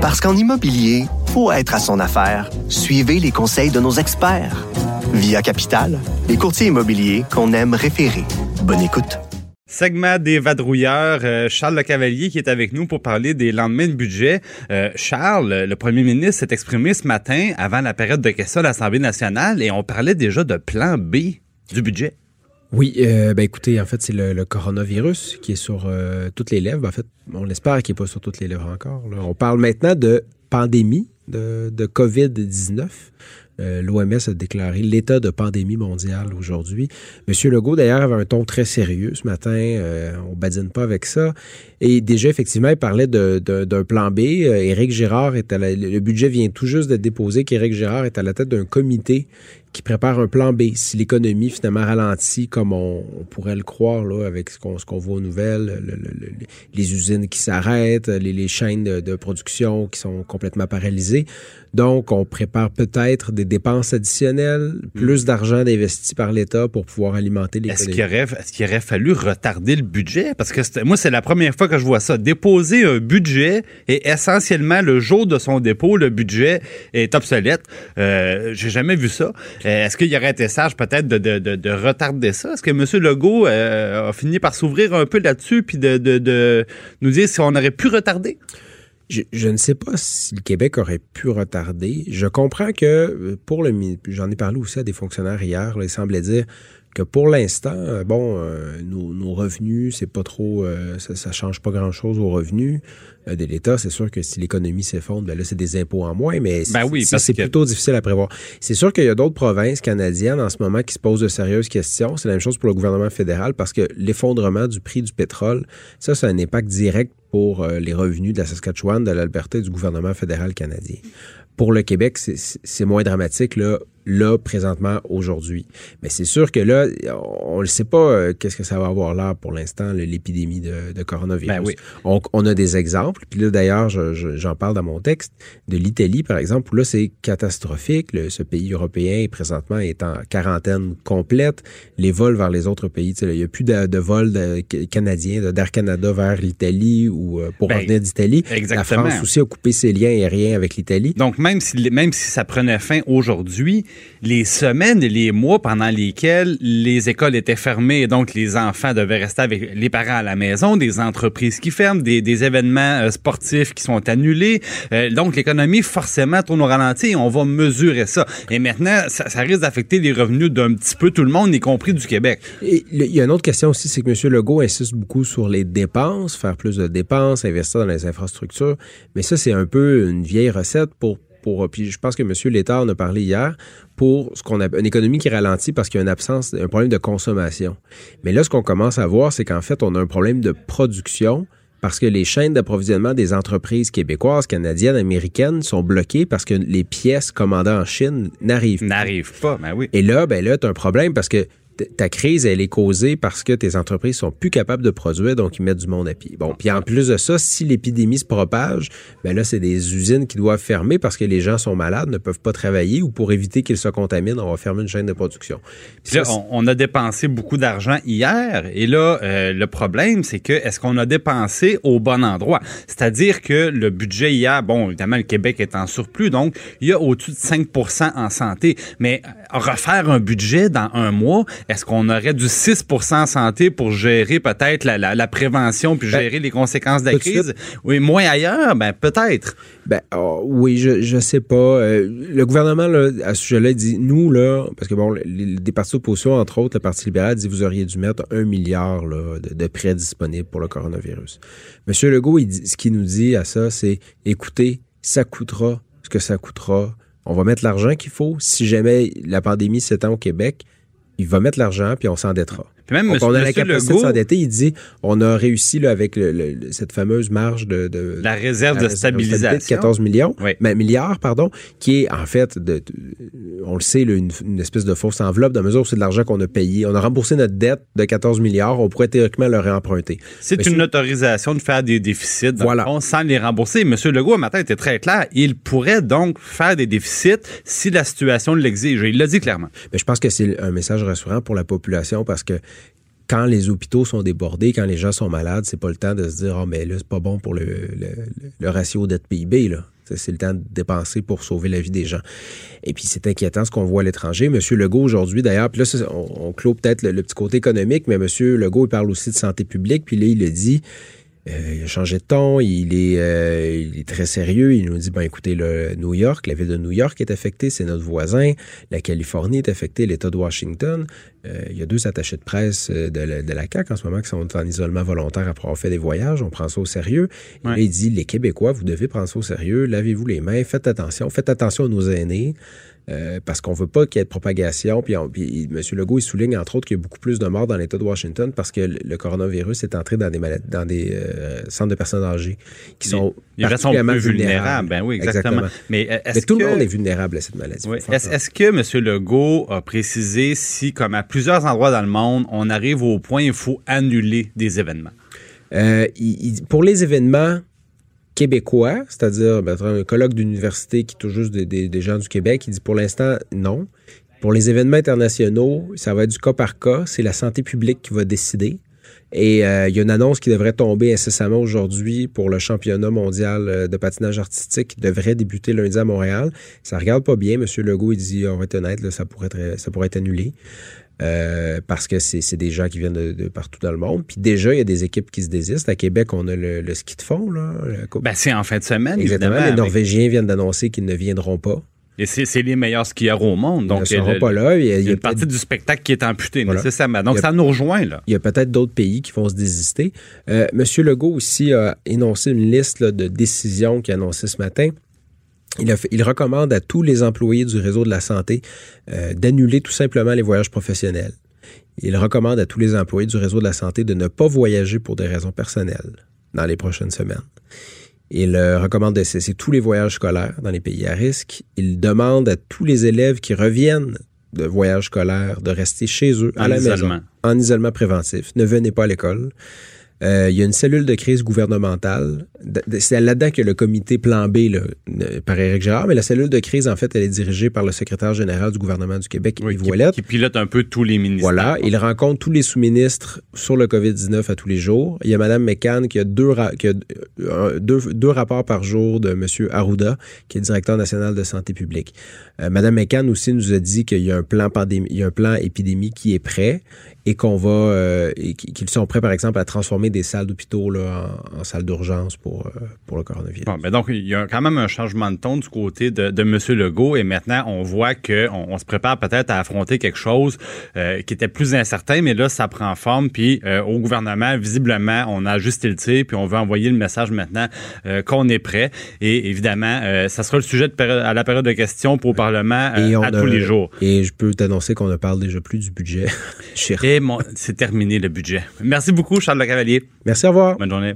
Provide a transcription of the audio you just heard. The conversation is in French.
Parce qu'en immobilier, faut être à son affaire. Suivez les conseils de nos experts. Via Capital, les courtiers immobiliers qu'on aime référer. Bonne écoute. Segment des vadrouilleurs, euh, Charles Le Cavalier qui est avec nous pour parler des lendemains de budget. Euh, Charles, le premier ministre s'est exprimé ce matin avant la période de questions à l'Assemblée nationale et on parlait déjà de plan B du budget. Oui, euh, ben écoutez, en fait, c'est le, coronavirus qui est sur euh, toutes les lèvres. En fait, on espère qu'il n'est pas sur toutes les lèvres encore. On parle maintenant de pandémie de, de COVID-19. Euh, L'OMS a déclaré l'état de pandémie mondiale aujourd'hui. Monsieur Legault, d'ailleurs, avait un ton très sérieux ce matin. Euh, on badine pas avec ça. Et déjà, effectivement, il parlait d'un plan B. Euh, Éric Girard est à le budget vient tout juste d'être déposé qu'Éric Girard est à la tête d'un comité qui prépare un plan B. Si l'économie finalement ralentit comme on, pourrait le croire là, avec ce qu'on voit aux nouvelles, les usines qui s'arrêtent, les, chaînes de, production qui sont complètement paralysées. Donc, on prépare peut-être des dépenses additionnelles, plus d'argent investi par l'État pour pouvoir alimenter l'économie. Est-ce qu'il aurait, est qu'il aurait fallu retarder le budget? Parce que moi, c'est la première fois que je vois ça. Déposer un budget et essentiellement le jour de son dépôt, le budget est obsolète. Euh, J'ai jamais vu ça. Euh, est-ce qu'il aurait été sage peut-être de, retarder ça? Est-ce que M. Legault euh, a fini par s'ouvrir un peu là-dessus puis de, nous dire si on aurait pu retarder? Je, ne sais pas si le Québec aurait pu retarder. Je comprends que euh, pour le j'en ai parlé aussi à des fonctionnaires hier, là, ils semblaient dire que pour l'instant, euh, bon, euh, nos, revenus, c'est pas trop, euh, ça, ça change pas grand-chose aux revenus de l'État. C'est sûr que si l'économie s'effondre, ben là, c'est des impôts en moins, mais ben oui, c'est plutôt difficile à prévoir. C'est sûr qu'il y a d'autres provinces canadiennes en ce moment qui se posent de sérieuses questions. C'est la même chose pour le gouvernement fédéral parce que l'effondrement du prix du pétrole, ça, c'est un impact direct pour les revenus de la Saskatchewan, de l'Alberta et du gouvernement fédéral canadien. Pour le Québec, c'est moins dramatique. Là, là, présentement, aujourd'hui. Mais c'est sûr que là, on ne sait pas euh, qu'est-ce que ça va avoir là pour l'instant, l'épidémie de, coronavirus. Ben oui. on, a des exemples. Puis là, d'ailleurs, j'en parle dans mon texte de l'Italie, par exemple, où là, c'est catastrophique. ce pays européen, présentement, est en quarantaine complète. Les vols vers les autres pays, il n'y a plus de, vols canadiens, d'Air Canada vers l'Italie ou euh, pour ben, revenir d'Italie. La France aussi a coupé ses liens aériens avec l'Italie. Donc, même si, même si ça prenait fin aujourd'hui, les semaines et les mois pendant lesquels les écoles étaient fermées et donc les enfants devaient rester avec les parents à la maison, des entreprises qui ferment, des, événements euh, sportifs qui sont annulés. Euh, donc l'économie forcément tourne au ralenti et on va mesurer ça. Et maintenant, ça, risque d'affecter les revenus d'un petit peu tout le monde, y compris du Québec. il y a une autre question aussi, c'est que M. Legault insiste beaucoup sur les dépenses, faire plus de dépenses, investir dans les infrastructures. Mais ça, c'est un peu une vieille recette pour pour, puis je pense que M. Létard en a parlé hier, pour ce qu'on a une économie qui ralentit parce qu'il y a une absence, un problème de consommation. Mais là, ce qu'on commence à voir, c'est qu'en fait, on a un problème de production parce que les chaînes d'approvisionnement des entreprises québécoises, canadiennes, américaines sont bloquées parce que les pièces commandées en Chine n'arrivent pas. N'arrivent pas, ben oui. Et là, ben là, tu as un problème parce que ta crise, elle est causée parce que tes entreprises sont plus capables de produire, donc ils mettent du monde à pied. Bon, puis en plus de ça, si l'épidémie se propage, ben là, c'est des usines qui doivent fermer parce que les gens sont malades, ne peuvent pas travailler ou pour éviter qu'ils se contaminent, on va fermer une chaîne de production. là, on, a dépensé beaucoup d'argent hier et là, euh, le problème, c'est que est-ce qu'on a dépensé au bon endroit? C'est-à-dire que le budget hier, bon, évidemment, le Québec est en surplus, donc il y a au-dessus de 5% en santé, mais refaire un budget dans un mois, est-ce qu'on aurait du 6% en santé pour gérer peut-être la, prévention puis ben, gérer les conséquences de la crise? Oui, moins ailleurs, ben peut-être. Ben oh, oui, je je sais pas. Euh, le gouvernement là, à ce sujet-là dit nous là, parce que bon, les, des partis d'opposition entre autres, le Parti libéral dit vous auriez dû mettre un milliard là, de, prêts disponibles pour le coronavirus. Monsieur Legault, il dit, ce qu'il nous dit à ça, c'est écoutez, ça coûtera ce que ça coûtera. On va mettre l'argent qu'il faut. Si jamais la pandémie s'étend au Québec, il va mettre l'argent, puis on s'endettera. Même Donc, on a la capacité de s'endetter. Il dit, on a réussi là, avec cette fameuse marge de, la réserve de stabilisation, de 14 millions, mais, milliards, pardon, qui est en fait, de, on le sait, une, espèce de fausse enveloppe de mesure où c'est de l'argent qu'on a payé. On a remboursé notre dette de 14 milliards. On pourrait théoriquement le réemprunter. C'est une autorisation de faire des déficits voilà. sans les rembourser. Monsieur Legault, un matin, était très clair. Il pourrait donc faire des déficits si la situation l'exige. Il l'a dit clairement. Mais je pense que c'est un message rassurant pour la population parce que quand les hôpitaux sont débordés, quand les gens sont malades, c'est pas le temps de se dire, oh, mais là, c'est pas bon pour le, ratio dette PIB, là. C'est le temps de dépenser pour sauver la vie des gens. Et puis, c'est inquiétant ce qu'on voit à l'étranger. Monsieur Legault, aujourd'hui, d'ailleurs, puis là, on, on clôt peut-être le, le, petit côté économique, mais Monsieur Legault, il parle aussi de santé publique. Puis là, il le dit, euh, il a changé de ton, il est, euh, il est très sérieux. Il nous dit, ben écoutez, le New York, la ville de New York est affectée, c'est notre voisin. La Californie est affectée, l'État de Washington. Euh, il y a deux attachés de presse de la, de la CAQ en ce moment qui sont en isolement volontaire après avoir fait des voyages. On prend ça au sérieux. Ouais. il dit, les Québécois, vous devez prendre ça au sérieux. Lavez-vous les mains, faites attention, faites attention à nos aînés. Euh, parce qu'on veut pas qu'il y ait de propagation. Puis, on, puis, M. Legault, il souligne, entre autres, qu'il y a beaucoup plus de morts dans l'État de Washington parce que le, coronavirus est entré dans des, malades, dans des euh, centres de personnes âgées qui sont les, particulièrement vulnérables. Ben oui, exactement. exactement. Mais, Mais, tout que... le monde est vulnérable à cette maladie. Oui. Est-ce est que M. Legault a précisé si, comme à plusieurs endroits dans le monde, on arrive au point où il faut annuler des événements? Euh, il, il, pour les événements, québécois, c'est-à-dire ben, un colloque d'université qui touche juste des, des, gens du Québec, il dit pour l'instant non. Pour les événements internationaux, ça va être du cas par cas. C'est la santé publique qui va décider. Et euh, il y a une annonce qui devrait tomber incessamment aujourd'hui pour le championnat mondial de patinage artistique qui devrait débuter lundi à Montréal. Ça regarde pas bien. Monsieur Legault, il dit, on va être honnête, ça, pourrait être, ça pourrait être annulé. Euh, parce que c'est des gens qui viennent de, de, partout dans le monde. Puis déjà, il y a des équipes qui se désistent. À Québec, on a le, le ski de fond. Là, ben, c'est en fin de semaine, Exactement. Les Norvégiens viennent d'annoncer qu'ils ne viendront pas. Et c'est les meilleurs skieurs au monde. Donc, ils ne seront pas là. Il y a, il y a une partie du spectacle qui est amputée voilà. nécessairement. Donc, a, ça nous rejoint. là. Il y a peut-être d'autres pays qui vont se désister. Euh, Monsieur Legault aussi a énoncé une liste là, de décisions qu'il a annoncées ce matin. Il, a fait, il, recommande à tous les employés du réseau de la santé euh, d'annuler tout simplement les voyages professionnels. Il recommande à tous les employés du réseau de la santé de ne pas voyager pour des raisons personnelles dans les prochaines semaines. Il recommande de cesser tous les voyages scolaires dans les pays à risque. Il demande à tous les élèves qui reviennent de voyages scolaires de rester chez eux, en à la isolement. maison, en isolement préventif. Ne venez pas à l'école. Euh, il y a une cellule de crise gouvernementale. C'est là-dedans que le comité plan B là, par Éric Gérard, mais la cellule de crise, en fait, elle est dirigée par le secrétaire général du gouvernement du Québec, oui, Yves qui, Ouellet. Qui pilote un peu tous les ministres. Voilà. Il rencontre tous les sous-ministres sur le COVID-19 à tous les jours. Il y a Mme McCann qui a deux, qui a deux, deux rapports par jour de M. Arruda, qui est directeur national de santé publique. Euh, Mme McCann aussi nous a dit qu'il y a un plan pandémie, il y a un plan épidémie qui est prêt et qu'on va, euh, qu'ils sont prêts, par exemple, à transformer des salles d'hôpitaux en, en salles d'urgence pour, euh, pour le coronavirus. Bon, ben donc, il y a quand même un changement de ton du côté de, de M. Legault et maintenant, on voit qu'on on se prépare peut-être à affronter quelque chose euh, qui était plus incertain, mais là, ça prend forme. Puis, euh, au gouvernement, visiblement, on a ajusté le tir, puis on veut envoyer le message maintenant qu'on est prêt. Et évidemment, ça sera le sujet de à la période de questions pour le Parlement à a, tous les jours. Et je peux t'annoncer qu'on ne parle déjà plus du budget. Et c'est terminé le budget. Merci beaucoup, Charles Le Cavalier. Merci, au revoir. Bonne journée.